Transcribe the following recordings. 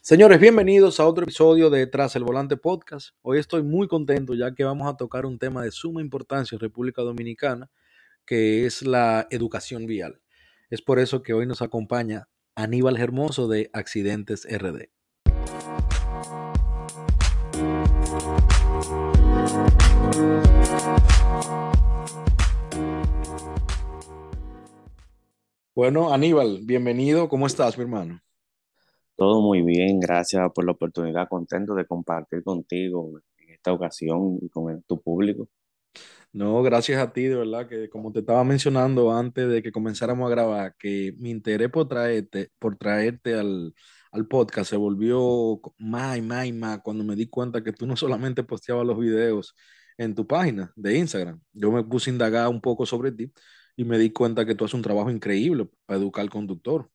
Señores, bienvenidos a otro episodio de Tras el Volante Podcast. Hoy estoy muy contento ya que vamos a tocar un tema de suma importancia en República Dominicana, que es la educación vial. Es por eso que hoy nos acompaña Aníbal Hermoso de Accidentes RD. Bueno, Aníbal, bienvenido. ¿Cómo estás, mi hermano? Todo muy bien, gracias por la oportunidad, contento de compartir contigo en esta ocasión y con tu público. No, gracias a ti, de verdad, que como te estaba mencionando antes de que comenzáramos a grabar, que mi interés por traerte, por traerte al, al podcast se volvió más y más y más cuando me di cuenta que tú no solamente posteabas los videos en tu página de Instagram. Yo me puse a indagar un poco sobre ti y me di cuenta que tú haces un trabajo increíble para educar al conductor.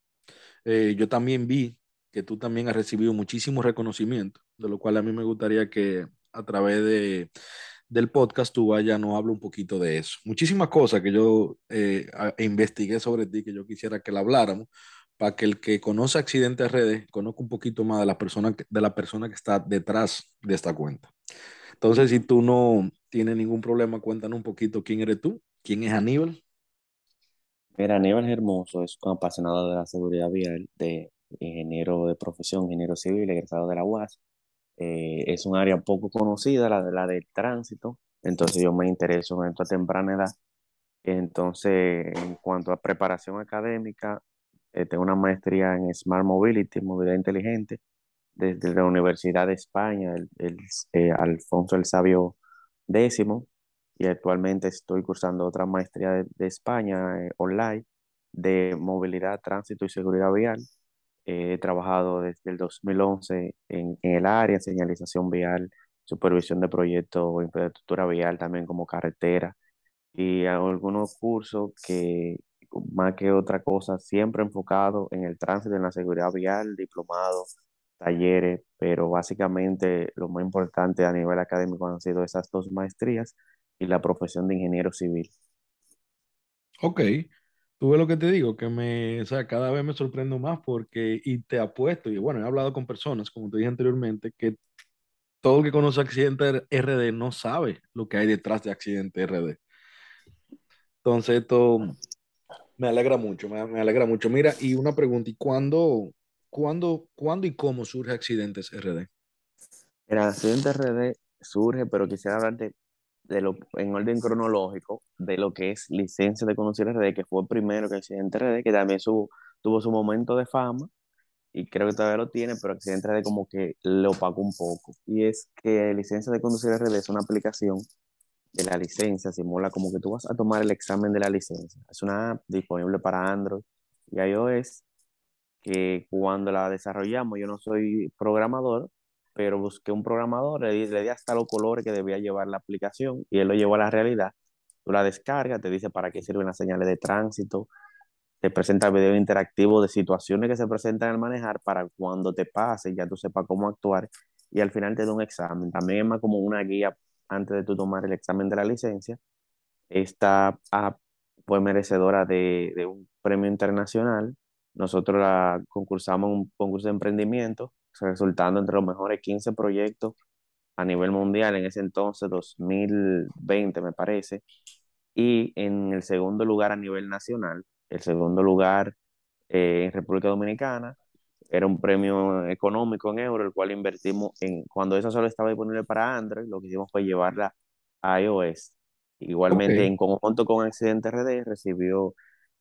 Eh, yo también vi que tú también has recibido muchísimo reconocimiento, de lo cual a mí me gustaría que a través de, del podcast tú vaya nos hable un poquito de eso. Muchísimas cosas que yo eh, a- investigué sobre ti que yo quisiera que la habláramos para que el que conoce Accidente RD conozca un poquito más de la persona que, de la persona que está detrás de esta cuenta. Entonces, si tú no tienes ningún problema, cuéntanos un poquito quién eres tú, quién es Aníbal. Mira, Aníbal Hermoso es un apasionado de la seguridad vial, de ingeniero de profesión, ingeniero civil, egresado de la UAS. Eh, es un área poco conocida, la la del tránsito, entonces yo me intereso en esta temprana edad. Entonces, en cuanto a preparación académica, eh, tengo una maestría en Smart Mobility, movilidad inteligente, desde la Universidad de España, el, el, eh, Alfonso el Sabio X, y actualmente estoy cursando otra maestría de, de España eh, online de movilidad, tránsito y seguridad vial. Eh, he trabajado desde el 2011 en, en el área, señalización vial, supervisión de proyectos, infraestructura vial también como carretera y hago algunos cursos que más que otra cosa, siempre enfocado en el tránsito, en la seguridad vial, diplomados, talleres, pero básicamente lo más importante a nivel académico han sido esas dos maestrías y la profesión de ingeniero civil. Ok, tú ves lo que te digo, que me, o sea, cada vez me sorprendo más porque, y te apuesto, y bueno, he hablado con personas, como te dije anteriormente, que todo el que conoce Accidente RD no sabe lo que hay detrás de Accidente RD. Entonces, esto me alegra mucho, me, alegra mucho. Mira, y una pregunta, ¿y cuándo, cuándo, cuándo y cómo surge Accidentes RD? El accidente RD surge, pero quisiera hablarte de lo, en orden cronológico de lo que es licencia de conducir RD, que fue el primero que accidente RD, que también su, tuvo su momento de fama y creo que todavía lo tiene, pero Accidente RD como que lo opacó un poco. Y es que licencia de conducir RD es una aplicación de la licencia, simula como que tú vas a tomar el examen de la licencia. Es una app disponible para Android y iOS que cuando la desarrollamos, yo no soy programador, pero busqué un programador, le di, le di hasta los colores que debía llevar la aplicación y él lo llevó a la realidad. Tú la descargas, te dice para qué sirven las señales de tránsito, te presenta video interactivo de situaciones que se presentan al manejar para cuando te pase ya tú sepas cómo actuar y al final te da un examen. También es más como una guía antes de tú tomar el examen de la licencia. Esta app fue merecedora de, de un premio internacional. Nosotros la concursamos en un concurso de emprendimiento, resultando entre los mejores 15 proyectos a nivel mundial en ese entonces, 2020 me parece, y en el segundo lugar a nivel nacional, el segundo lugar eh, en República Dominicana. Era un premio económico en euros, el cual invertimos en, cuando eso solo estaba disponible para Android, lo que hicimos fue llevarla a iOS. Igualmente, en conjunto con Accidente RD, recibió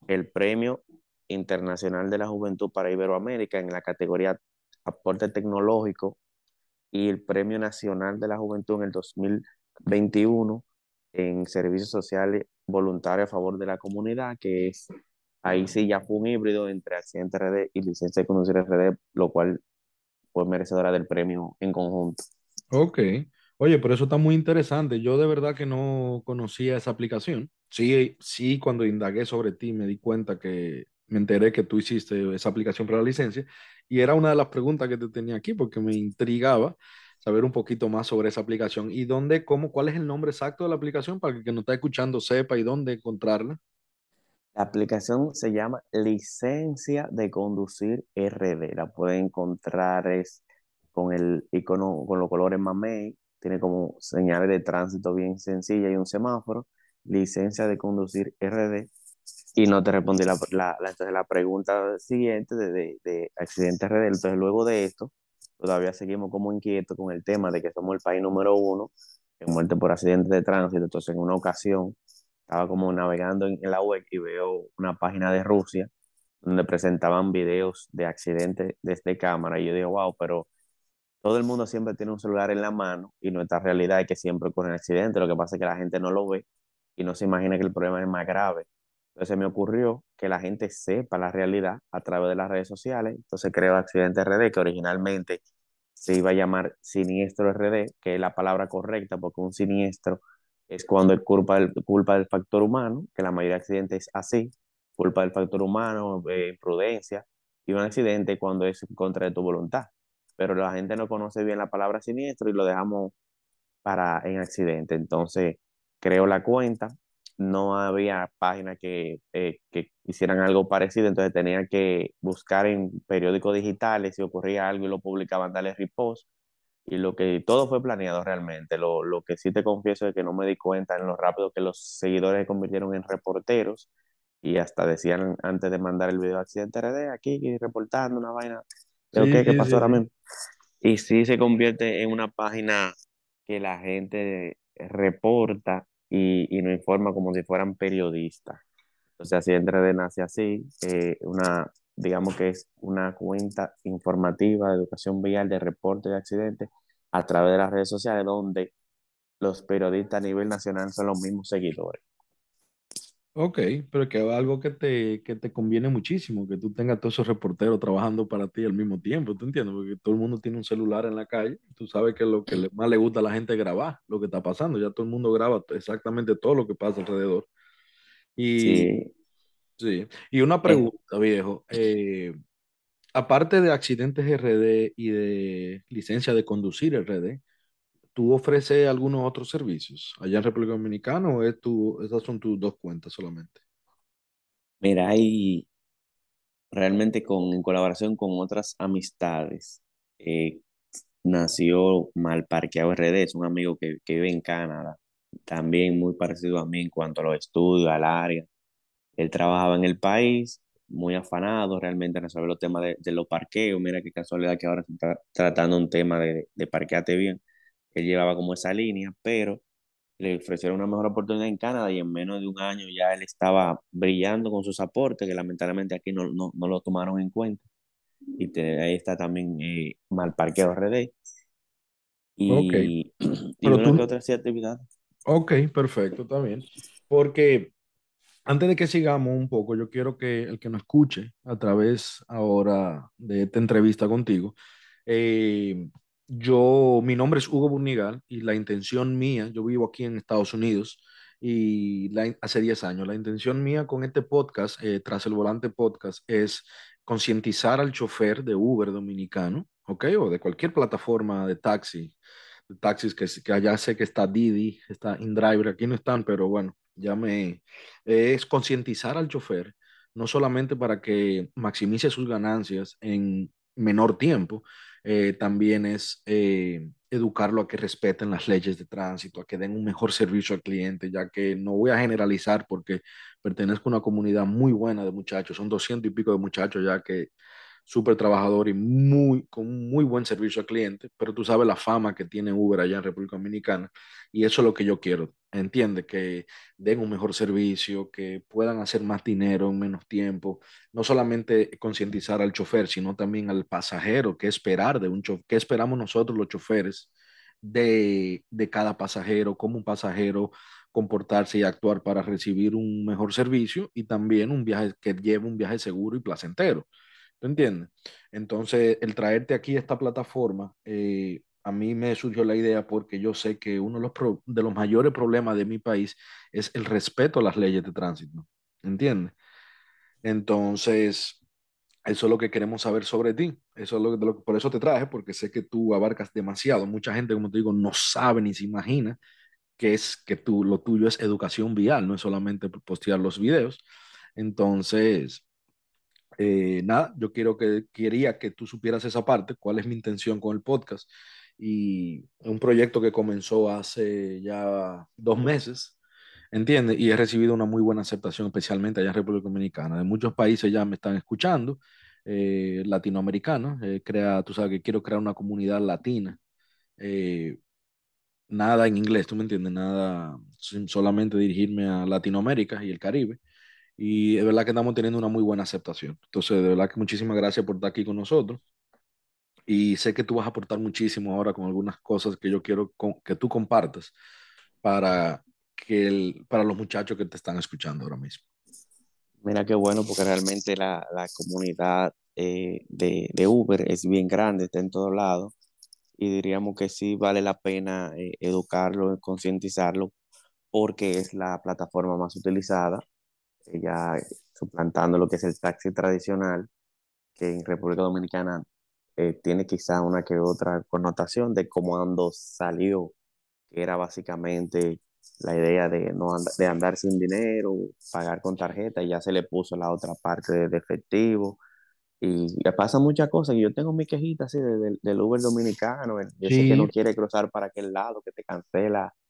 el Premio Internacional de la Juventud para Iberoamérica en la categoría Aporte Tecnológico y el Premio Nacional de la Juventud en el 2021 en Servicios Sociales Voluntarios a favor de la comunidad, que es, ahí sí ya fue un híbrido entre Accidente RD y Licencia de Conducir RD, lo cual fue merecedora del premio en conjunto. ok. Oye, pero eso está muy interesante. Yo de verdad que no conocía esa aplicación. Sí, sí, cuando indagué sobre ti me di cuenta que me enteré que tú hiciste esa aplicación para la licencia y era una de las preguntas que te tenía aquí porque me intrigaba saber un poquito más sobre esa aplicación y dónde, cómo, cuál es el nombre exacto de la aplicación para que el que nos está escuchando sepa y dónde encontrarla. La aplicación se llama Licencia de Conducir RD. La pueden encontrar es con el icono, con los colores mamey. Tiene como señales de tránsito bien sencilla y un semáforo. Licencia de Conducir RD. Y no te respondí la, la, entonces la pregunta siguiente de, de, de accidente. Entonces luego de esto, todavía seguimos como inquietos con el tema de que somos el país número uno en muerte por accidentes de tránsito. Entonces en una ocasión estaba como navegando en, la web y veo una página de Rusia donde presentaban videos de accidentes desde cámara y yo digo, wow, pero todo el mundo siempre tiene un celular en la mano y nuestra realidad es que siempre ocurren accidentes, lo que pasa es que la gente no lo ve y no se imagina que el problema es más grave. Entonces me ocurrió que la gente sepa la realidad a través de las redes sociales, entonces creo Accidente RD, que originalmente se iba a llamar Siniestro RD, que es la palabra correcta porque un siniestro es cuando es culpa del, culpa del factor humano, que la mayoría de accidentes es así, culpa del factor humano, eh, imprudencia, y un accidente cuando es en contra de tu voluntad. Pero la gente no conoce bien la palabra siniestro y lo dejamos para en accidente. Entonces, creo la cuenta, no había páginas que, eh, que hicieran algo parecido, entonces tenía que buscar en periódicos digitales si ocurría algo y lo publicaban, darle repost y lo que todo fue planeado realmente. Lo, lo, que sí te confieso es que no me di cuenta en lo rápido que los seguidores se convirtieron en reporteros y hasta decían antes de mandar el video accidente RD aquí reportando una vaina. Sí, ¿Qué, ¿Qué pasó sí, ahora mismo? Y sí se convierte en una página que la gente reporta y, y nos informa como si fueran periodistas. Entonces, Accidente RD nace así, eh, una, digamos que es una cuenta informativa de educación vial de reporte de accidentes a través de las redes sociales donde los periodistas a nivel nacional son los mismos seguidores. Ok, pero que algo que te, que te conviene muchísimo, que tú tengas todos esos reporteros trabajando para ti al mismo tiempo, ¿tú entiendes? Porque todo el mundo tiene un celular en la calle, tú sabes que lo que más le gusta a la gente es grabar lo que está pasando, ya todo el mundo graba exactamente todo lo que pasa alrededor. Y, sí. Sí, y una pregunta, viejo. Eh, aparte de accidentes RD y de licencia de conducir RD, ¿tú ofreces algunos otros servicios allá en República Dominicana o es tu, esas son tus dos cuentas solamente? Mira, hay realmente con, en colaboración con otras amistades, eh, nació Malparqueado RD, es un amigo que, que vive en Canadá, también muy parecido a mí en cuanto a los estudios, al área él trabajaba en el país, muy afanado realmente en resolver los temas de, de los parqueos. Mira qué casualidad que ahora se está tratando un tema de parqueate bien. Él llevaba como esa línea, pero le ofrecieron una mejor oportunidad en Canadá y en menos de un año ya él estaba brillando con sus aportes, que lamentablemente aquí no, no, no lo tomaron en cuenta. Y te, ahí está también eh, Malparqueo RD. Y, okay. y una tú... que otra actividad. Ok, perfecto, también. Porque antes de que sigamos un poco, yo quiero que el que nos escuche a través ahora de esta entrevista contigo, eh, yo, mi nombre es Hugo Burnigal y la intención mía, yo vivo aquí en Estados Unidos y la, hace 10 años, la intención mía con este podcast, eh, tras el volante podcast, es concientizar al chofer de Uber dominicano, ¿ok? O de cualquier plataforma de taxi, de taxis que, que allá sé que está Didi, está InDriver, aquí no están, pero bueno, ya me, es concientizar al chofer, no solamente para que maximice sus ganancias en menor tiempo, eh, también es eh, educarlo a que respeten las leyes de tránsito, a que den un mejor servicio al cliente, ya que no voy a generalizar porque pertenezco a una comunidad muy buena de muchachos, son doscientos y pico de muchachos ya que súper trabajador y muy, con muy buen servicio al cliente, pero tú sabes la fama que tiene Uber allá en República Dominicana y eso es lo que yo quiero. Entiende que den un mejor servicio, que puedan hacer más dinero en menos tiempo, no solamente concientizar al chofer, sino también al pasajero, qué esperar de un chofer, qué esperamos nosotros los choferes de, de cada pasajero, cómo un pasajero comportarse y actuar para recibir un mejor servicio y también un viaje que lleve un viaje seguro y placentero. ¿Tú entiendes? Entonces, el traerte aquí esta plataforma, eh, a mí me surgió la idea porque yo sé que uno de los, de los mayores problemas de mi país es el respeto a las leyes de tránsito. ¿Entiendes? Entonces, eso es lo que queremos saber sobre ti. Eso es lo, lo, por eso te traje, porque sé que tú abarcas demasiado. Mucha gente, como te digo, no sabe ni se imagina que es que tú, lo tuyo es educación vial, no es solamente postear los videos. Entonces, eh, nada, yo quiero que, quería que tú supieras esa parte, cuál es mi intención con el podcast. Y un proyecto que comenzó hace ya dos meses, ¿entiendes? Y he recibido una muy buena aceptación, especialmente allá en República Dominicana. De muchos países ya me están escuchando, eh, latinoamericanos. Eh, tú sabes que quiero crear una comunidad latina. Eh, nada en inglés, ¿tú me entiendes? Nada, solamente dirigirme a Latinoamérica y el Caribe. Y es verdad que estamos teniendo una muy buena aceptación. Entonces, de verdad que muchísimas gracias por estar aquí con nosotros. Y sé que tú vas a aportar muchísimo ahora con algunas cosas que yo quiero que tú compartas para, que el, para los muchachos que te están escuchando ahora mismo. Mira qué bueno, porque realmente la, la comunidad eh, de, de, Uber es bien grande, está en todos lados, y diríamos que sí vale la pena eh, educarlo, concientizarlo, porque es la plataforma más utilizada, ya suplantando lo que es el taxi tradicional, que en República Dominicana eh, tiene quizá una que otra connotación de cómo ando salió, que era básicamente la idea de, no de andar sin dinero, pagar con tarjeta, y ya se le puso la otra parte de, efectivo. Y le pasa muchas cosas. Yo tengo mi quejita así de, del Uber dominicano, ese que no quiere cruzar para aquel lado, que te cancela eh,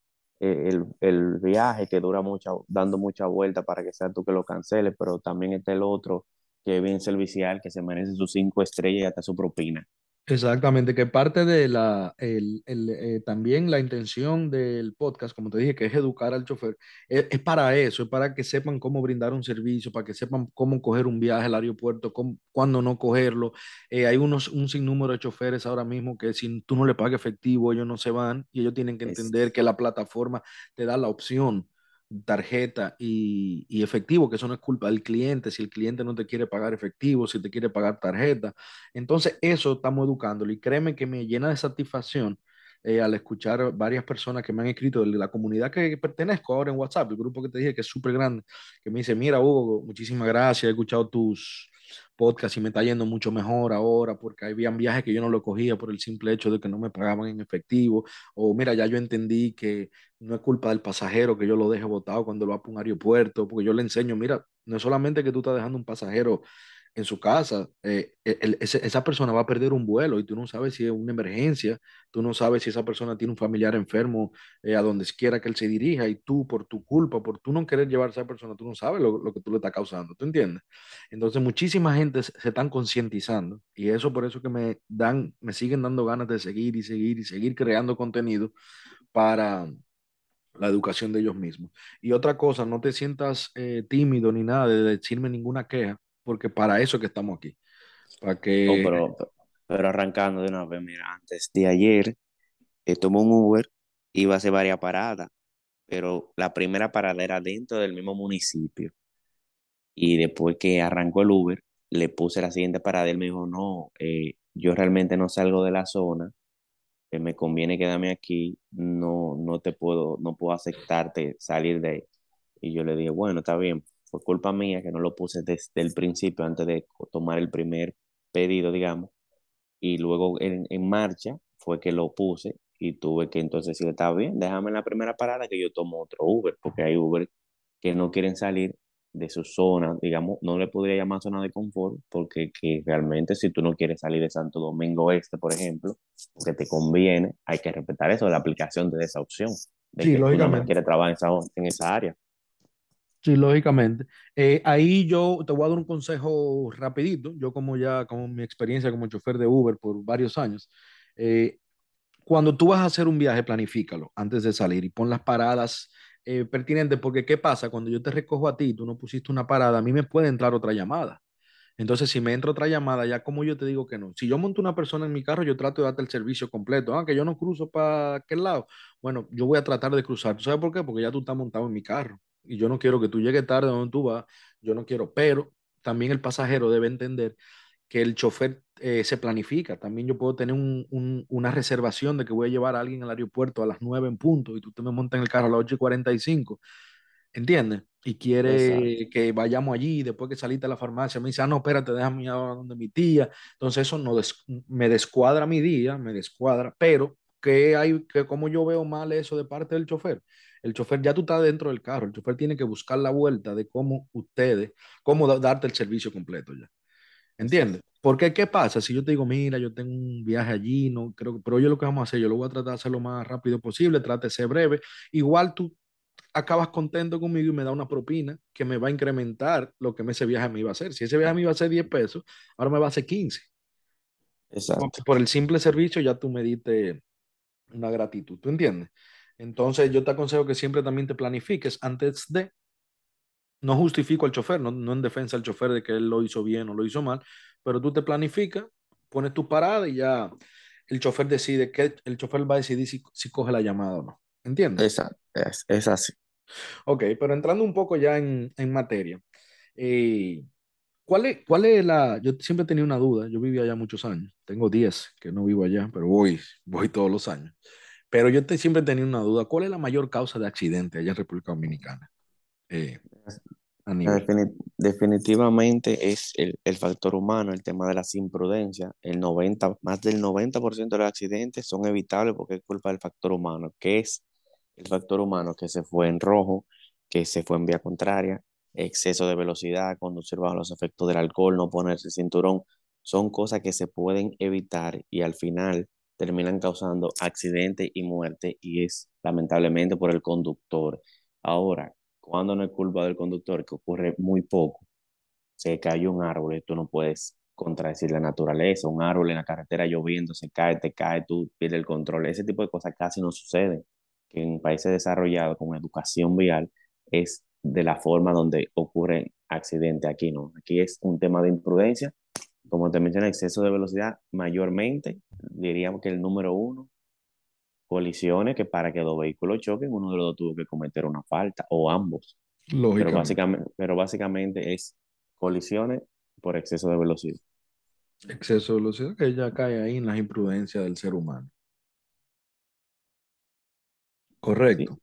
el, el, viaje, que dura mucho, dando mucha vuelta para que sea tú que lo canceles, pero también está el otro que es bien servicial, que se merece sus cinco estrellas y hasta su propina. Exactamente, que parte de la, el, el, eh, también la intención del podcast, como te dije, que es educar al chofer, es, es, para eso, es para que sepan cómo brindar un servicio, para que sepan cómo coger un viaje al aeropuerto, cómo, cuándo no cogerlo. Eh, hay unos, un sinnúmero de choferes ahora mismo que si tú no le pagas efectivo, ellos no se van y ellos tienen que entender que la plataforma te da la opción tarjeta y, y, efectivo, que eso no es culpa del cliente, si el cliente no te quiere pagar efectivo, si te quiere pagar tarjeta. Entonces, eso estamos educándolo y créeme que me llena de satisfacción eh, al escuchar varias personas que me han escrito de la comunidad que pertenezco ahora en WhatsApp, el grupo que te dije que es súper grande, que me dice, mira Hugo, muchísimas gracias, he escuchado tus podcast y me está yendo mucho mejor ahora porque habían viajes que yo no lo cogía por el simple hecho de que no me pagaban en efectivo o mira, ya yo entendí que no es culpa del pasajero que yo lo deje botado cuando lo va a un aeropuerto, porque yo le enseño, mira, no es solamente que tú estás dejando un pasajero en su casa, eh, el, ese, esa persona va a perder un vuelo y tú no sabes si es una emergencia, tú no sabes si esa persona tiene un familiar enfermo eh, a donde quiera que él se dirija y tú por tu culpa, por tú no querer llevar a esa persona, tú no sabes lo, lo que tú le estás causando, ¿tú entiendes? Entonces muchísima gente se, se están concientizando y eso por eso que me dan, me siguen dando ganas de seguir y seguir y seguir creando contenido para la educación de ellos mismos. Y otra cosa, no te sientas eh, tímido ni nada de decirme ninguna queja porque para eso es que estamos aquí. Para que... Pero arrancando de una vez, mira, antes de ayer eh, tomó un Uber, iba a hacer varias paradas, pero la primera parada era dentro del mismo municipio. Y después que arrancó el Uber, le puse la siguiente parada, él me dijo, no, eh, yo realmente no salgo de la zona, eh, me conviene quedarme aquí, no, no te puedo, no puedo aceptarte salir de ahí. Y yo le dije, bueno, está bien, fue culpa mía que no lo puse desde el principio, antes de tomar el primer pedido, digamos, y luego en, en marcha fue que lo puse y tuve que entonces decirle, está bien, déjame en la primera parada que yo tomo otro Uber, porque hay Uber que no quieren salir de su zona, digamos, no le podría llamar zona de confort, porque que realmente si tú no quieres salir de Santo Domingo Este, por ejemplo, que te conviene, hay que respetar eso, la aplicación de esa opción, de sí, que lógicamente. no quiere trabajar en esa, en esa área. Sí, lógicamente. Eh, ahí yo te voy a dar un consejo rapidito. Yo como ya, como mi experiencia como chofer de Uber por varios años, eh, cuando tú vas a hacer un viaje, planifícalo antes de salir y pon las paradas eh, pertinentes, porque ¿qué pasa? Cuando yo te recojo a ti, tú no pusiste una parada, a mí me puede entrar otra llamada. Entonces, si me entra otra llamada, ya como yo te digo que no. Si yo monto una persona en mi carro, yo trato de darte el servicio completo. Ah, que yo no cruzo para aquel lado. Bueno, yo voy a tratar de cruzar. ¿Tú sabes por qué? Porque ya tú estás montado en mi carro y yo no quiero que tú llegues tarde donde tú vas, yo no quiero, pero también el pasajero debe entender que el chofer eh, se planifica. También yo puedo tener un, un, una reservación de que voy a llevar a alguien al aeropuerto a las 9 en punto y tú te me montas en el carro a las 8 y 45. ¿Entiendes? Y quiere Exacto. que vayamos allí, después que saliste a la farmacia, me dice, ah, no, espérate, déjame ir a donde mi tía. Entonces eso no des me descuadra mi día, me descuadra, pero ¿qué hay, que cómo yo veo mal eso de parte del chofer? El chofer, ya tú estás dentro del carro, el chofer tiene que buscar la vuelta de cómo ustedes, cómo darte el servicio completo ya. ¿Entiendes? Porque, ¿qué pasa? Si yo te digo, mira, yo tengo un viaje allí, no creo, pero yo lo que vamos a hacer, yo lo voy a tratar de hacer lo más rápido posible, trate de ser breve. Igual tú acabas contento conmigo y me da una propina que me va a incrementar lo que ese viaje me iba a hacer. Si ese viaje me iba a ser 10 pesos, ahora me va a hacer 15. Exacto. Por el simple servicio ya tú me diste una gratitud, ¿tú entiendes? Entonces yo te aconsejo que siempre también te planifiques antes de, no justifico al chofer, no, no en defensa al chofer de que él lo hizo bien o lo hizo mal, pero tú te planificas, pones tu parada y ya el chofer decide que el chofer va a decidir si, si coge la llamada o no. ¿Entiendes? Exacto, es, es así. Ok, pero entrando un poco ya en, en materia, eh, ¿cuál, es, ¿cuál es la...? Yo siempre tenía una duda, yo viví allá muchos años, tengo 10 que no vivo allá, pero voy, voy todos los años. Pero yo te, siempre tenía una duda, ¿cuál es la mayor causa de accidente allá en República Dominicana? Eh, definitivamente es el, el, factor humano, el tema de las imprudencias. El 90, más del 90% de los accidentes son evitables porque es culpa del factor humano, que es el factor humano que se fue en rojo, que se fue en vía contraria, exceso de velocidad, conducir bajo los efectos del alcohol, no ponerse cinturón, son cosas que se pueden evitar y al final terminan causando accidente y muerte y es lamentablemente por el conductor. Ahora, cuando no es culpa del conductor, que ocurre muy poco, se cae un árbol y tú no puedes contradecir la naturaleza, un árbol en la carretera lloviendo, se cae, te cae, tú pierdes el control, ese tipo de cosas casi no suceden que en países desarrollados con educación vial es de la forma donde ocurren accidentes aquí, ¿no? Aquí es un tema de imprudencia, como te mencioné, exceso de velocidad mayormente, diríamos que el número uno, colisiones que para que dos vehículos choquen, uno de los dos tuvo que cometer una falta, o ambos. Pero básicamente, pero básicamente es colisiones por exceso de velocidad. Exceso de velocidad que ya cae ahí en las imprudencias del ser humano. Correcto.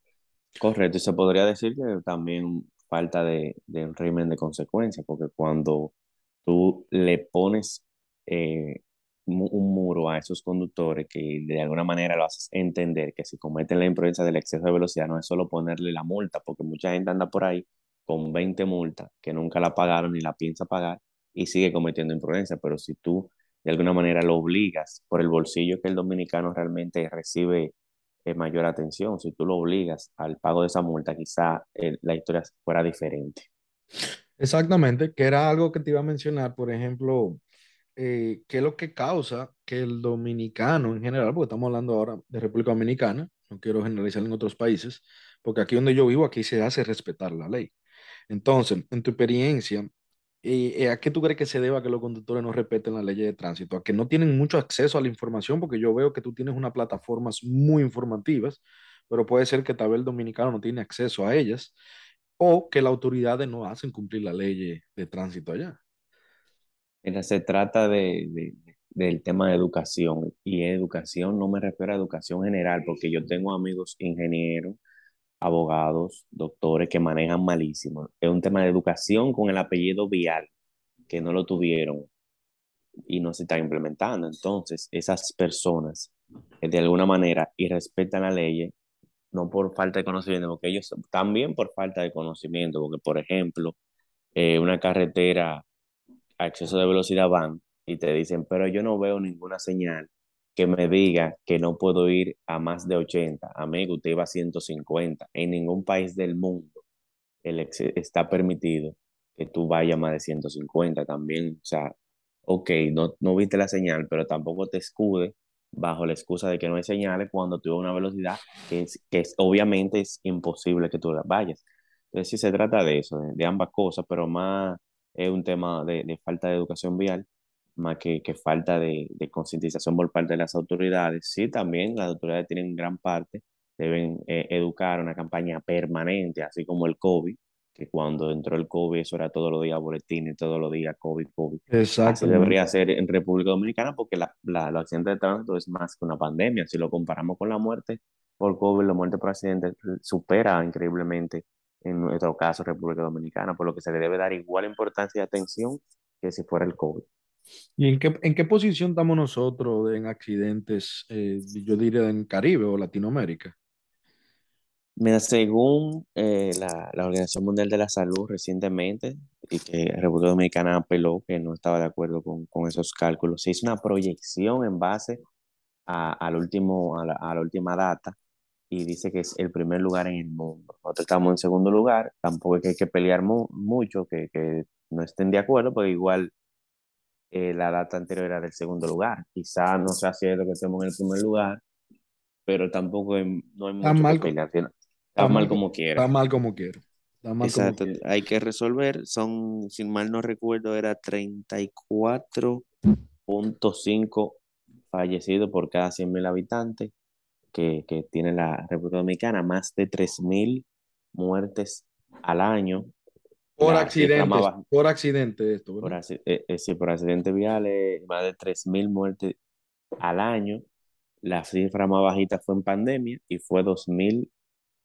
correcto, y se podría decir que también falta de, un régimen de consecuencias, porque cuando tú le pones eh, un muro a esos conductores que de alguna manera lo haces entender que si cometen la imprudencia del exceso de velocidad no es solo ponerle la multa, porque mucha gente anda por ahí con 20 multas que nunca la pagaron ni la piensa pagar y sigue cometiendo imprudencia, pero si tú de alguna manera lo obligas por el bolsillo que el dominicano realmente recibe mayor atención. Si tú lo obligas al pago de esa multa, quizá eh, la historia fuera diferente. Exactamente, que era algo que te iba a mencionar, por ejemplo, eh, qué es lo que causa que el dominicano en general, porque estamos hablando ahora de República Dominicana, no quiero generalizar en otros países, porque aquí donde yo vivo, aquí se hace respetar la ley. Entonces, en tu experiencia, ¿Y a qué tú crees que se deba que los conductores no respeten la ley de tránsito? A que no tienen mucho acceso a la información, porque yo veo que tú tienes unas plataformas muy informativas, pero puede ser que tal vez el dominicano no tiene acceso a ellas, o que las autoridades no hacen cumplir la ley de tránsito allá. Mira, se trata de, del tema de educación, y educación no me refiero a educación general, porque yo tengo amigos ingenieros abogados, doctores que manejan malísimo. Es un tema de educación con el apellido vial, que no lo tuvieron y no se está implementando. Entonces, esas personas de alguna manera y respetan la ley, no por falta de conocimiento, porque ellos también por falta de conocimiento, porque por ejemplo, eh, una carretera a exceso de velocidad van y te dicen, pero yo no veo ninguna señal que me diga que no puedo ir a más de 80. Amigo, usted iba a 150. En ningún país del mundo el está permitido que tú vayas más de 150 también. O sea, ok, no, no viste la señal, pero tampoco te escude bajo la excusa de que no hay señales cuando tuvo una velocidad que, es, que obviamente es imposible que tú la vayas. Entonces, sí se trata de eso, de, ambas cosas, pero más es un tema de, de falta de educación vial más que, que falta de, de, concientización por parte de las autoridades. Sí, también las autoridades tienen gran parte, deben eh, educar una campaña permanente, así como el COVID, que cuando entró el COVID eso era todos los días boletines, todos los días COVID, COVID. Exacto. Debería ser en República Dominicana porque la, la, los accidentes de tránsito es más que una pandemia. Si lo comparamos con la muerte por COVID, la muerte por accidente supera increíblemente en nuestro caso República Dominicana, por lo que se le debe dar igual importancia y atención que si fuera el COVID. ¿Y en qué, en qué posición estamos nosotros en accidentes, eh, yo diría en Caribe o Latinoamérica? Mira, según eh, la, la Organización Mundial de la Salud recientemente, y que República Dominicana apeló que no estaba de acuerdo con, con esos cálculos, se hizo una proyección en base a, al último, a la, a la última data y dice que es el primer lugar en el mundo. Nosotros estamos en segundo lugar, tampoco es que hay que pelear mu- mucho, que, que no estén de acuerdo, porque igual eh, la data anterior era del segundo lugar. Quizá no sea cierto que estemos en el primer lugar, pero tampoco hay- no hay mucho que pelear. Está mal mal, co- como quiera. está mal como quiero. Está mal como Exacto, quiero. hay que resolver. Son, si mal no recuerdo, era treinta y cuatro punto cinco fallecidos por cada 100.000 habitantes que, que tiene la República Dominicana, más de 3.000 muertes al año. Por más accidentes, baja, por accidente esto, por, eh, eh, sí, por accidentes viales, más de 3.000 muertes al año. La cifra más bajita fue en pandemia y fue dos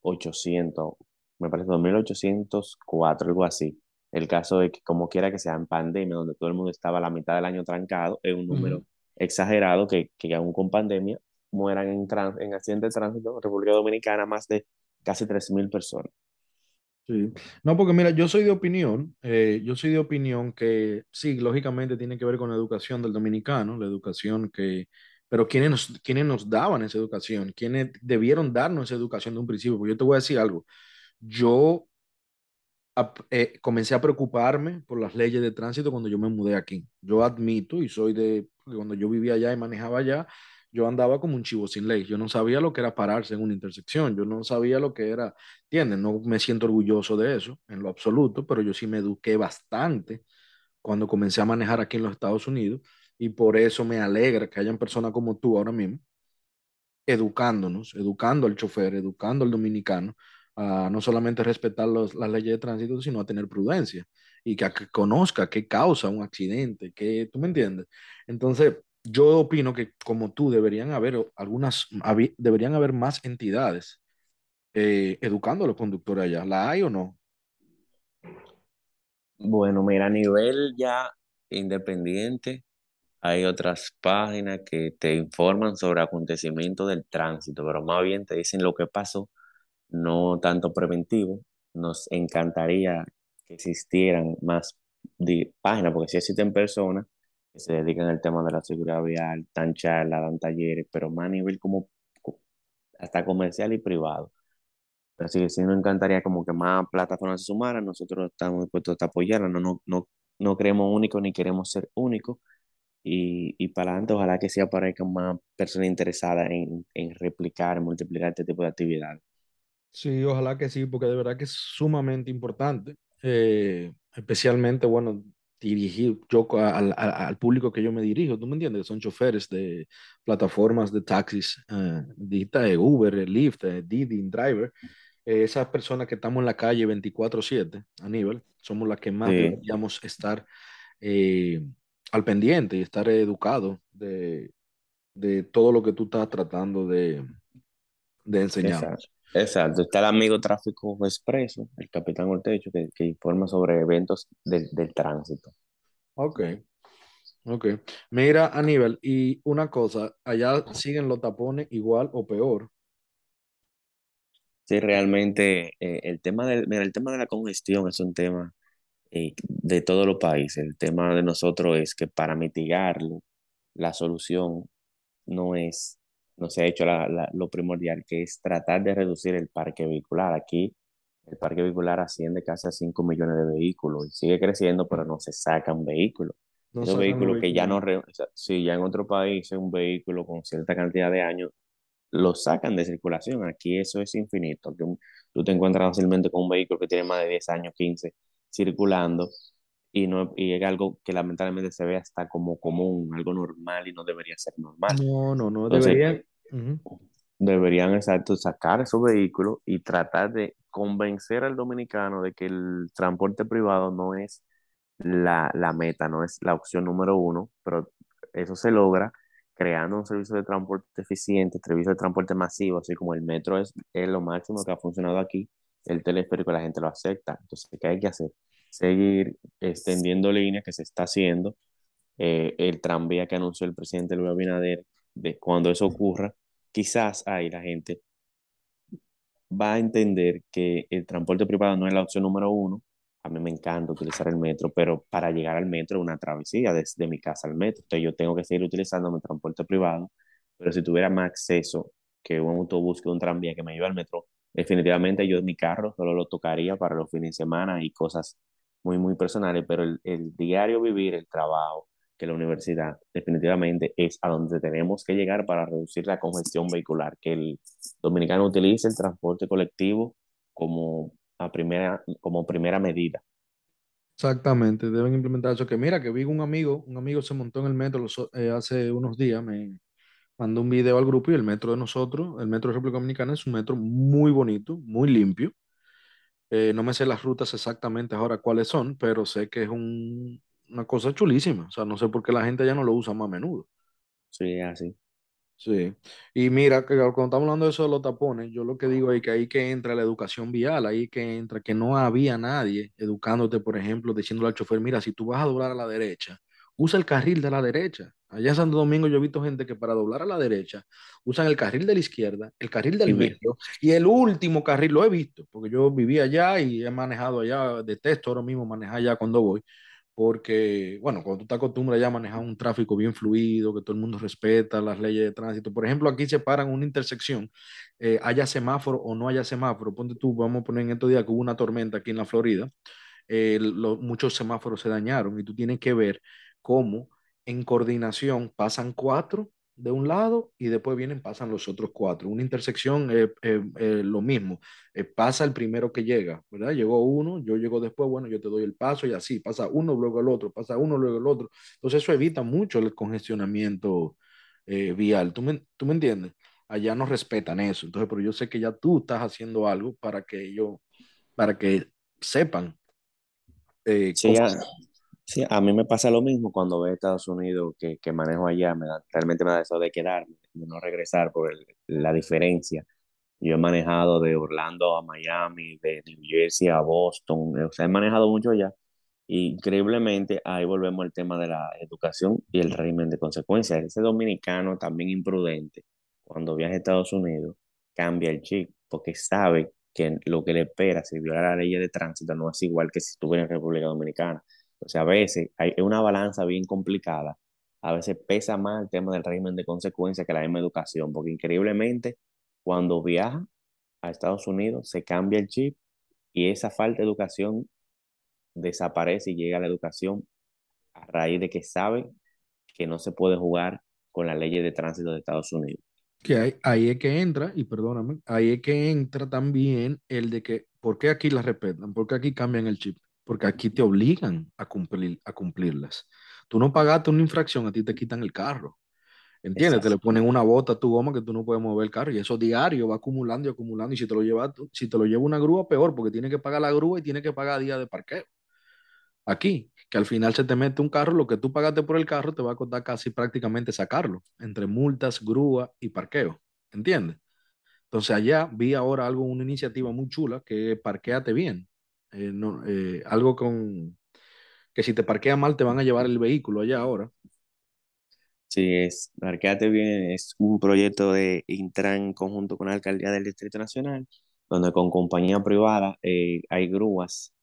mil ochocientos me parece 2.804, algo así. El caso de que como quiera que sea en pandemia, donde todo el mundo estaba a la mitad del año trancado, es un número exagerado que, que aún con pandemia mueran en, en accidentes de tránsito en República Dominicana más de casi 3.000 personas. Sí. No, porque mira, yo soy de opinión, eh, yo soy de opinión que sí, lógicamente tiene que ver con la educación del dominicano, la educación que, pero ¿quiénes nos, quiénes nos daban esa educación? ¿Quiénes debieron darnos esa educación de un principio? Porque yo te voy a decir algo, yo eh, comencé a preocuparme por las leyes de tránsito cuando yo me mudé aquí. Yo admito y soy de, cuando yo vivía allá y manejaba allá, yo andaba como un chivo sin ley. Yo no sabía lo que era pararse en una intersección. Yo no sabía lo que era, ¿entiendes? No me siento orgulloso de eso en lo absoluto, pero yo sí me eduqué bastante cuando comencé a manejar aquí en los Estados Unidos y por eso me alegra que hayan personas como tú ahora mismo educándonos, educando al chofer, educando al dominicano a no solamente respetar los- las leyes de tránsito, sino a tener prudencia y que, conozca qué causa un accidente, que, ¿tú me entiendes? Entonces, yo opino que como tú deberían haber algunas, deberían haber más entidades eh, educando a los conductores allá. ¿La hay o no? Bueno, mira, a nivel ya independiente, hay otras páginas que te informan sobre acontecimientos del tránsito, pero más bien te dicen lo que pasó, no tanto preventivo. Nos encantaría que existieran más páginas, porque sí existen personas que se dedican al tema de la seguridad vial, dan charlas, dan talleres, pero más a nivel como co- hasta comercial y privado. Así que sí nos encantaría como que más plataformas se sumaran, nosotros estamos dispuestos a apoyarlas, no, no, no, no creemos únicos ni queremos ser únicos y, y para adelante ojalá que sí aparezcan más personas interesadas en, en replicar, multiplicar este tipo de actividades. Sí, ojalá que sí, porque de verdad que es sumamente importante, eh, especialmente, bueno, dirigir yo al, al- al público que yo me dirijo, ¿tú me entiendes? Son choferes de plataformas de taxis, eh, de Uber, Lyft, Didi, Driver, eh, esas personas que estamos en la calle 24/7, Aníbal, somos las que más Sí, deberíamos estar eh, al pendiente y estar educados de, de todo lo que tú estás tratando de, de exacto. enseñarnos. Exacto. Está el amigo Tráfico Expreso, el capitán Ortecho, que, que informa sobre eventos del, del tránsito. Ok. Ok. Mira, Aníbal, y una cosa, allá siguen los tapones igual o peor. Sí, realmente eh, el tema del, mira, el tema de la congestión es un tema eh, de todos los países. El tema de nosotros es que para mitigarlo, la solución no es, no se ha hecho la- la- lo primordial, que es tratar de reducir el parque vehicular. Aquí el parque vehicular asciende casi a 5 millones de vehículos y sigue creciendo, pero no se sacan vehículos. No Esos vehículos que ya no, re- o sea, si ya en otro país es un vehículo con cierta cantidad de años, lo sacan de circulación. Aquí eso es infinito. Un- tú te encuentras fácilmente con un vehículo que tiene más de 10 años, 15 circulando y, no, y es algo que lamentablemente se ve hasta como común, algo normal y no debería ser normal. No, no, no, Entonces, deberían. Deberían exacto, sacar esos vehículos y tratar de convencer al dominicano de que el transporte privado no es la, la meta, no es la opción número uno, pero eso se logra creando un servicio de transporte eficiente, servicio de transporte masivo, así como el metro es, es lo máximo que ha funcionado aquí, el teleférico la gente lo acepta. Entonces, ¿qué hay que hacer? Seguir extendiendo líneas que se está haciendo eh, el tranvía que anunció el presidente Luis Abinader, de cuando eso ocurra, quizás ahí la gente va a entender que el transporte privado no es la opción número uno. A mí me encanta utilizar el metro, pero para llegar al metro es una travesía desde mi casa al metro. Entonces yo tengo que seguir utilizando mi transporte privado, pero si tuviera más acceso que un autobús, que un tranvía que me lleve al metro, definitivamente yo mi carro solo lo tocaría para los fines de semana y cosas muy, muy personales, pero el, el diario vivir, el trabajo, que la universidad definitivamente es a donde tenemos que llegar para reducir la congestión vehicular, que el dominicano utilice el transporte colectivo como, a primera, como primera medida. Exactamente, deben implementar eso. Que mira, que vi un amigo, un amigo se montó en el metro eh, hace unos días, me mandó un video al grupo y el metro de nosotros, el metro de República Dominicana es un metro muy bonito, muy limpio. Eh, no me sé las rutas exactamente ahora cuáles son, pero sé que es un, una cosa chulísima. O sea, no sé por qué la gente ya no lo usa más a menudo. Sí, así. Sí. Y mira, que cuando estamos hablando de eso de los tapones, yo lo que digo es que ahí que entra la educación vial, ahí que entra que no había nadie educándote, por ejemplo, diciéndole al chofer, mira, si tú vas a doblar a la derecha, usa el carril de la derecha. Allá en Santo Domingo yo he visto gente que para doblar a la derecha usan el carril de la izquierda, el carril del medio y el último carril lo he visto, porque yo vivía allá y he manejado allá, detesto ahora mismo manejar allá cuando voy porque, bueno, cuando tú te acostumbras ya a manejar un tráfico bien fluido, que todo el mundo respeta las leyes de tránsito, por ejemplo, aquí se paran una intersección, eh, haya semáforo o no haya semáforo, ponte tú, vamos a poner en estos días que hubo una tormenta aquí en la Florida, eh, muchos semáforos se dañaron y tú tienes que ver cómo en coordinación pasan cuatro de un lado y después vienen, pasan los otros cuatro. Una intersección es lo mismo, eh, pasa el primero que llega, ¿verdad? Llegó uno, yo llego después, bueno, yo te doy el paso y así, pasa uno, luego el otro, pasa uno, luego el otro. Entonces eso evita mucho el congestionamiento eh, vial, ¿Tú me, ¿tú me entiendes? Allá no respetan eso, entonces, pero yo sé que ya tú estás haciendo algo para que ellos, para que sepan. Eh, sí, ya, Sí, a mí me pasa lo mismo cuando veo Estados Unidos que, que manejo allá, me da, realmente me da eso de quedarme, de no regresar por la diferencia. Yo he manejado de Orlando a Miami, de New Jersey a Boston, o sea, he manejado mucho allá. increíblemente, ahí volvemos al tema de la educación y el régimen de consecuencias. Ese dominicano también imprudente, cuando viaja a Estados Unidos, cambia el chip porque sabe que lo que le espera si viola la ley de tránsito no es igual que si estuviera en República Dominicana. O sea, a veces hay una balanza bien complicada. A veces pesa más el tema del régimen de consecuencias que la misma educación, porque increíblemente cuando viaja a Estados Unidos se cambia el chip y esa falta de educación desaparece y llega a la educación a raíz de que sabe que no se puede jugar con las leyes de tránsito de Estados Unidos. Que ahí es que entra, y perdóname, ahí es que entra también el de que, ¿por qué aquí las respetan? ¿Por qué aquí cambian el chip? Porque aquí te obligan a, cumplir, a cumplirlas. Tú no pagaste una infracción, a ti te quitan el carro. ¿Entiendes? Te le ponen una bota a tu goma que tú no puedes mover el carro y eso diario va acumulando y acumulando. Y si te lo lleva, si te lo lleva una grúa, peor, porque tiene que pagar la grúa y tiene que pagar día de parqueo. Aquí, que al final se te mete un carro, lo que tú pagaste por el carro te va a costar casi prácticamente sacarlo, entre multas, grúa y parqueo. ¿Entiendes? Entonces allá vi ahora algo, una iniciativa muy chula que es parqueate bien. Eh, no, eh, algo con que si te parqueas mal te van a llevar el vehículo allá ahora. Sí, es, Parqueate Bien es un proyecto de Intran conjunto con la Alcaldía del Distrito Nacional, donde con compañía privada eh, hay grúas,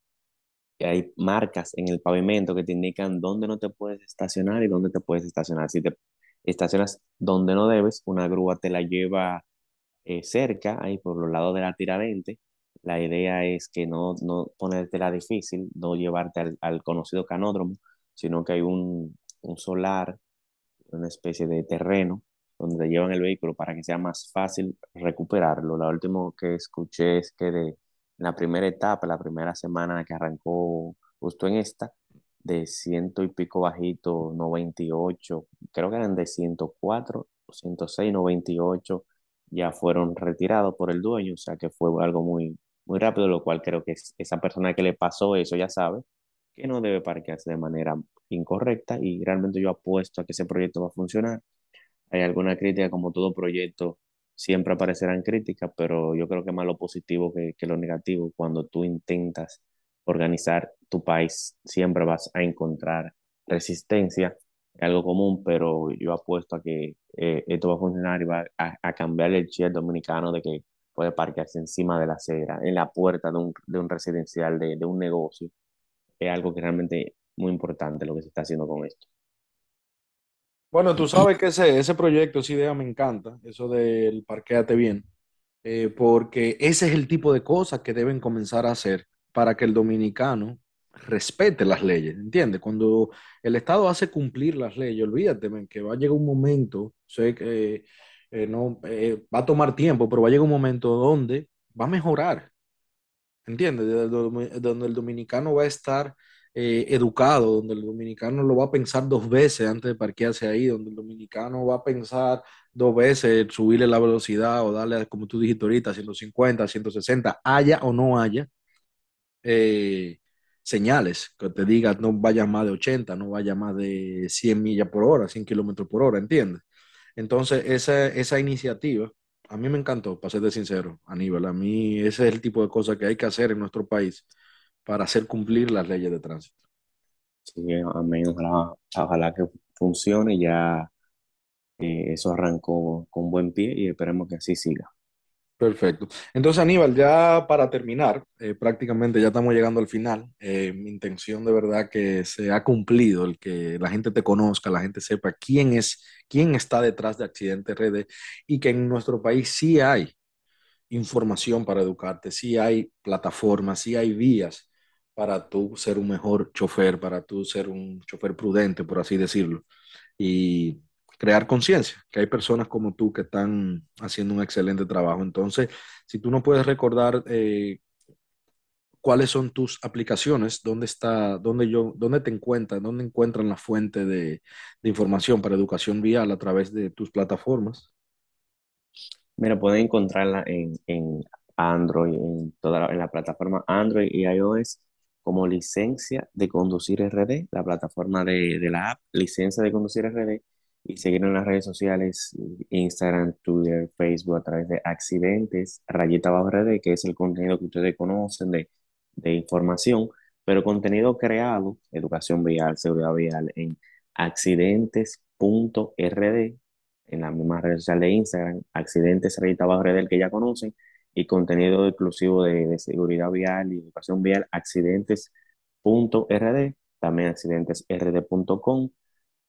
hay marcas en el pavimento que te indican dónde no te puedes estacionar y dónde te puedes estacionar. Si te estacionas donde no debes, una grúa te la lleva cerca, ahí por los lados de la tiradente, la idea es que no, no la difícil, no llevarte al, conocido canódromo, sino que hay un, un, solar, una especie de terreno donde llevan el vehículo para que sea más fácil recuperarlo. Lo último que escuché es que de la primera etapa, la primera semana que arrancó justo en esta, de ciento y pico bajito, 98, creo que eran de 104, 106, 98, ya fueron retirados por el dueño, o sea que fue algo muy, muy rápido, lo cual creo que esa persona que le pasó eso ya sabe que no debe parquearse de manera incorrecta y realmente yo apuesto a que ese proyecto va a funcionar. Hay alguna crítica, como todo proyecto, siempre aparecerán críticas, pero yo creo que más lo positivo que, que lo negativo. Cuando tú intentas organizar tu país, siempre vas a encontrar resistencia es algo común, pero yo apuesto a que eh, esto va a funcionar y va a, a cambiar el chip dominicano de que puede parquearse encima de la acera, en la puerta de un, de un residencial, de, de un negocio. Es algo que realmente muy importante lo que se está haciendo con esto. Bueno, tú sabes que ese, ese proyecto, esa idea me encanta, eso del parquéate bien, eh, porque ese es el tipo de cosas que deben comenzar a hacer para que el dominicano respete las leyes, ¿entiendes? Cuando el Estado hace cumplir las leyes, olvídate, men, que va a llegar un momento, sé que eh, no, eh, va a tomar tiempo, pero va a llegar un momento donde va a mejorar, ¿entiendes? De- de- Donde el dominicano va a estar eh, educado, donde el dominicano lo va a pensar dos veces antes de parquearse ahí, donde el dominicano va a pensar dos veces subirle la velocidad o darle, como tú dijiste ahorita, 150, 160, haya o no haya eh, señales que te digan no vaya más de 80, no vaya más de 100 millas por hora, 100 kilómetros por hora, ¿entiendes? Entonces, esa, esa iniciativa, a mí me encantó, para serte sincero, Aníbal, a mí ese es el tipo de cosas que hay que hacer en nuestro país para hacer cumplir las leyes de tránsito. Sí, amén, ojalá, ojalá que funcione, ya eh, eso arrancó con buen pie y esperemos que así siga. Perfecto. Entonces, Aníbal, ya para terminar, eh, prácticamente ya estamos llegando al final. Eh, mi intención de verdad que se ha cumplido, el que la gente te conozca, la gente sepa quién es, quién está detrás de Accidente RD y que en nuestro país sí hay información para educarte, sí hay plataformas, sí hay vías para tú ser un mejor chofer, para tú ser un chofer prudente, por así decirlo y crear conciencia, que hay personas como tú que están haciendo un excelente trabajo. Entonces, si tú no puedes recordar eh, cuáles son tus aplicaciones, dónde está, dónde yo, dónde te encuentran, dónde encuentran la fuente de, información para educación vial a través de tus plataformas. Mira, pueden encontrarla en, en Android, en toda la, en la plataforma Android y iOS como licencia de conducir RD, la plataforma de, de la app, licencia de conducir RD, y seguir en las redes sociales, Instagram, Twitter, Facebook, a través de accidentes, rayita bajo RD, que es el contenido que ustedes conocen de, de información, pero contenido creado, educación vial, seguridad vial, en accidentes.rd en la misma red social de Instagram, accidentes rayita bajo RD, el que ya conocen, y contenido exclusivo de, de seguridad vial y educación vial, accidentes.rd, también accidentesrd.com,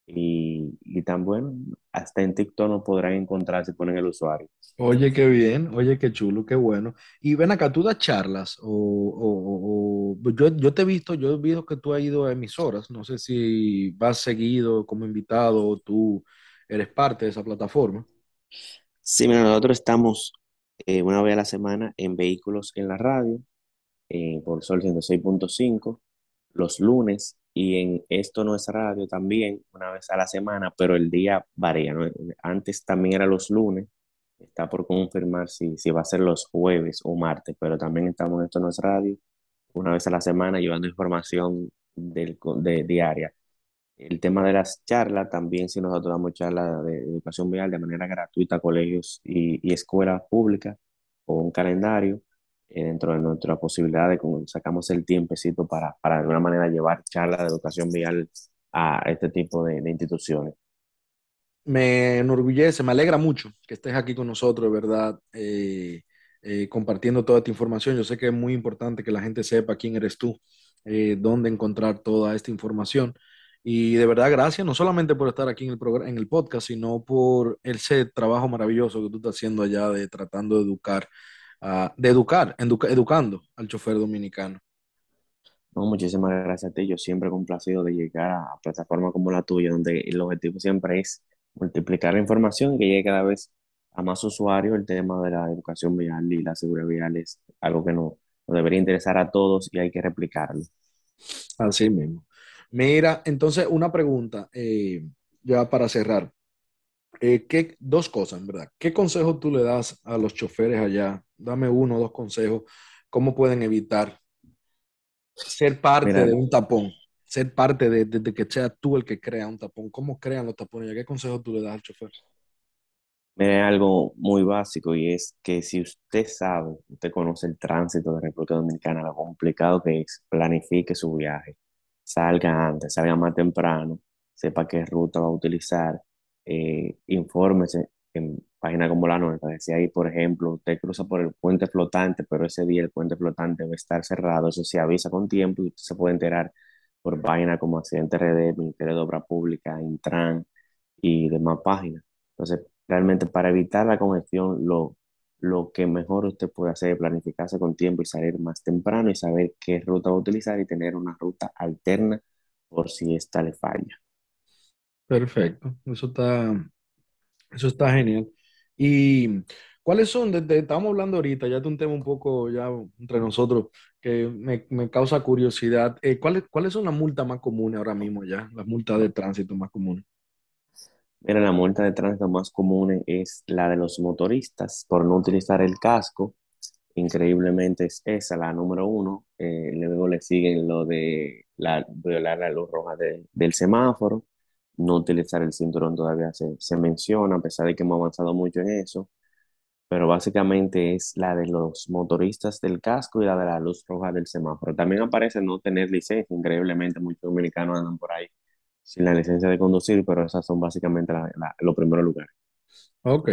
y, y tan bueno, hasta en TikTok nos podrán encontrar si ponen el usuario. Oye, qué bien, oye, qué chulo, qué bueno. Y ven acá, tú das charlas o, o- o- yo, yo te he visto, yo he visto que tú has ido a emisoras, no sé si vas seguido como invitado o tú eres parte de esa plataforma. Sí, mira, nosotros estamos eh, una vez a la semana en Vehículos en la Radio, eh, por Sol 106.5, los lunes, y en Esto No es Radio también, una vez a la semana, pero el día varía. Antes también era los lunes, está por confirmar si, si va a ser los jueves o martes, pero también estamos en Esto No es Radio, una vez a la semana, llevando información del, de, diaria. El tema de las charlas, también si nosotros damos charlas de educación vial de manera gratuita a colegios y, y escuelas públicas o un calendario dentro de nuestra posibilidad de como sacamos el tiempecito para, para de alguna manera llevar charlas de educación vial a este tipo de, de instituciones. Me enorgullece, me alegra mucho que estés aquí con nosotros, verdad, eh, eh, compartiendo toda esta información. Yo sé que es muy importante que la gente sepa quién eres tú, eh, dónde encontrar toda esta información. Y de verdad, gracias, no solamente por estar aquí en el en el podcast, sino por ese trabajo maravilloso que tú estás haciendo allá de tratando de educar, de educar, educa- educando al chofer dominicano. No, muchísimas gracias a ti. Yo siempre complacido de llegar a plataformas como la tuya, donde el objetivo siempre es multiplicar la información y que llegue cada vez a más usuarios. El tema de la educación vial y la seguridad vial es algo que no- nos debería interesar a todos y hay que replicarlo. Así mismo. Mira, entonces una pregunta, eh, ya para cerrar. Eh, ¿qué, dos cosas, en verdad. ¿Qué consejos tú le das a los choferes allá? Dame uno o dos consejos. ¿Cómo pueden evitar ser parte Mira, de un tapón? Ser parte de, de- de que sea tú el que crea un tapón. ¿Cómo crean los tapones? ¿Ya ¿Qué consejos tú le das al chofer? mira algo muy básico y es que si usted sabe, usted conoce el tránsito de República Dominicana, lo complicado que es, planifique su viaje, salga antes, salga más temprano sepa qué ruta va a utilizar, eh, infórmese en páginas como la nuestra. Si hay, por ejemplo, usted cruza por el puente flotante, pero ese día el puente flotante va a estar cerrado, eso se avisa con tiempo y usted se puede enterar por páginas como Accidente RD, Ministerio de Obra Pública, Intran y demás páginas. Entonces, realmente para evitar la congestión, lo, lo que mejor usted puede hacer es planificarse con tiempo y salir más temprano y saber qué ruta va a utilizar y tener una ruta alterna por si esta le falla. Perfecto, eso está, eso está genial. ¿Y cuáles son, desde, estamos hablando ahorita, ya de un tema un poco ya entre nosotros que me, me causa curiosidad, eh, ¿cuáles, cuáles son las multas más comunes ahora mismo ya, las multas de tránsito más comunes? Mira, la multa de tránsito más común es la de los motoristas por no utilizar el casco. Increíblemente es esa la número uno. Eh, luego le siguen lo de la, violar la luz roja de- del semáforo. No utilizar el cinturón todavía se, se menciona, a pesar de que hemos avanzado mucho en eso. Pero básicamente es la de los motoristas del casco y la de la luz roja del semáforo. También aparece no tener licencia. Increíblemente muchos dominicanos andan por ahí sin la licencia de conducir, pero esas son básicamente los primeros lugares. Ok,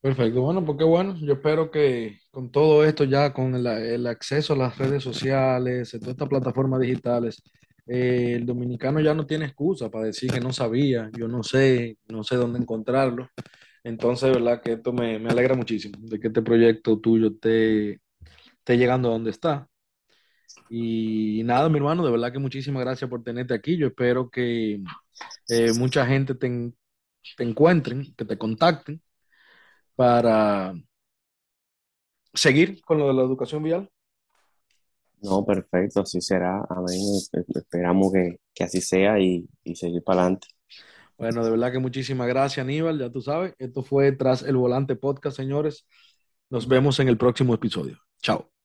perfecto. Bueno, pues qué bueno. Yo espero que con todo esto ya, con el, el acceso a las redes sociales, a todas estas plataformas digitales, eh, el dominicano ya no tiene excusa para decir que no sabía, yo no sé, no sé dónde encontrarlo. Entonces, verdad que esto me, alegra muchísimo de que este proyecto tuyo esté, esté llegando a donde está. Y nada, mi hermano, de verdad que muchísimas gracias por tenerte aquí. Yo espero que eh, mucha gente te, en- te encuentren, que te contacten para seguir con lo de la educación vial. No, perfecto, así será. Amén. Es- Esperamos que, que así sea y, y seguir para adelante. Bueno, de verdad que muchísimas gracias, Aníbal. Ya tú sabes, esto fue Tras el Volante Podcast, señores. Nos vemos en el próximo episodio. Chao.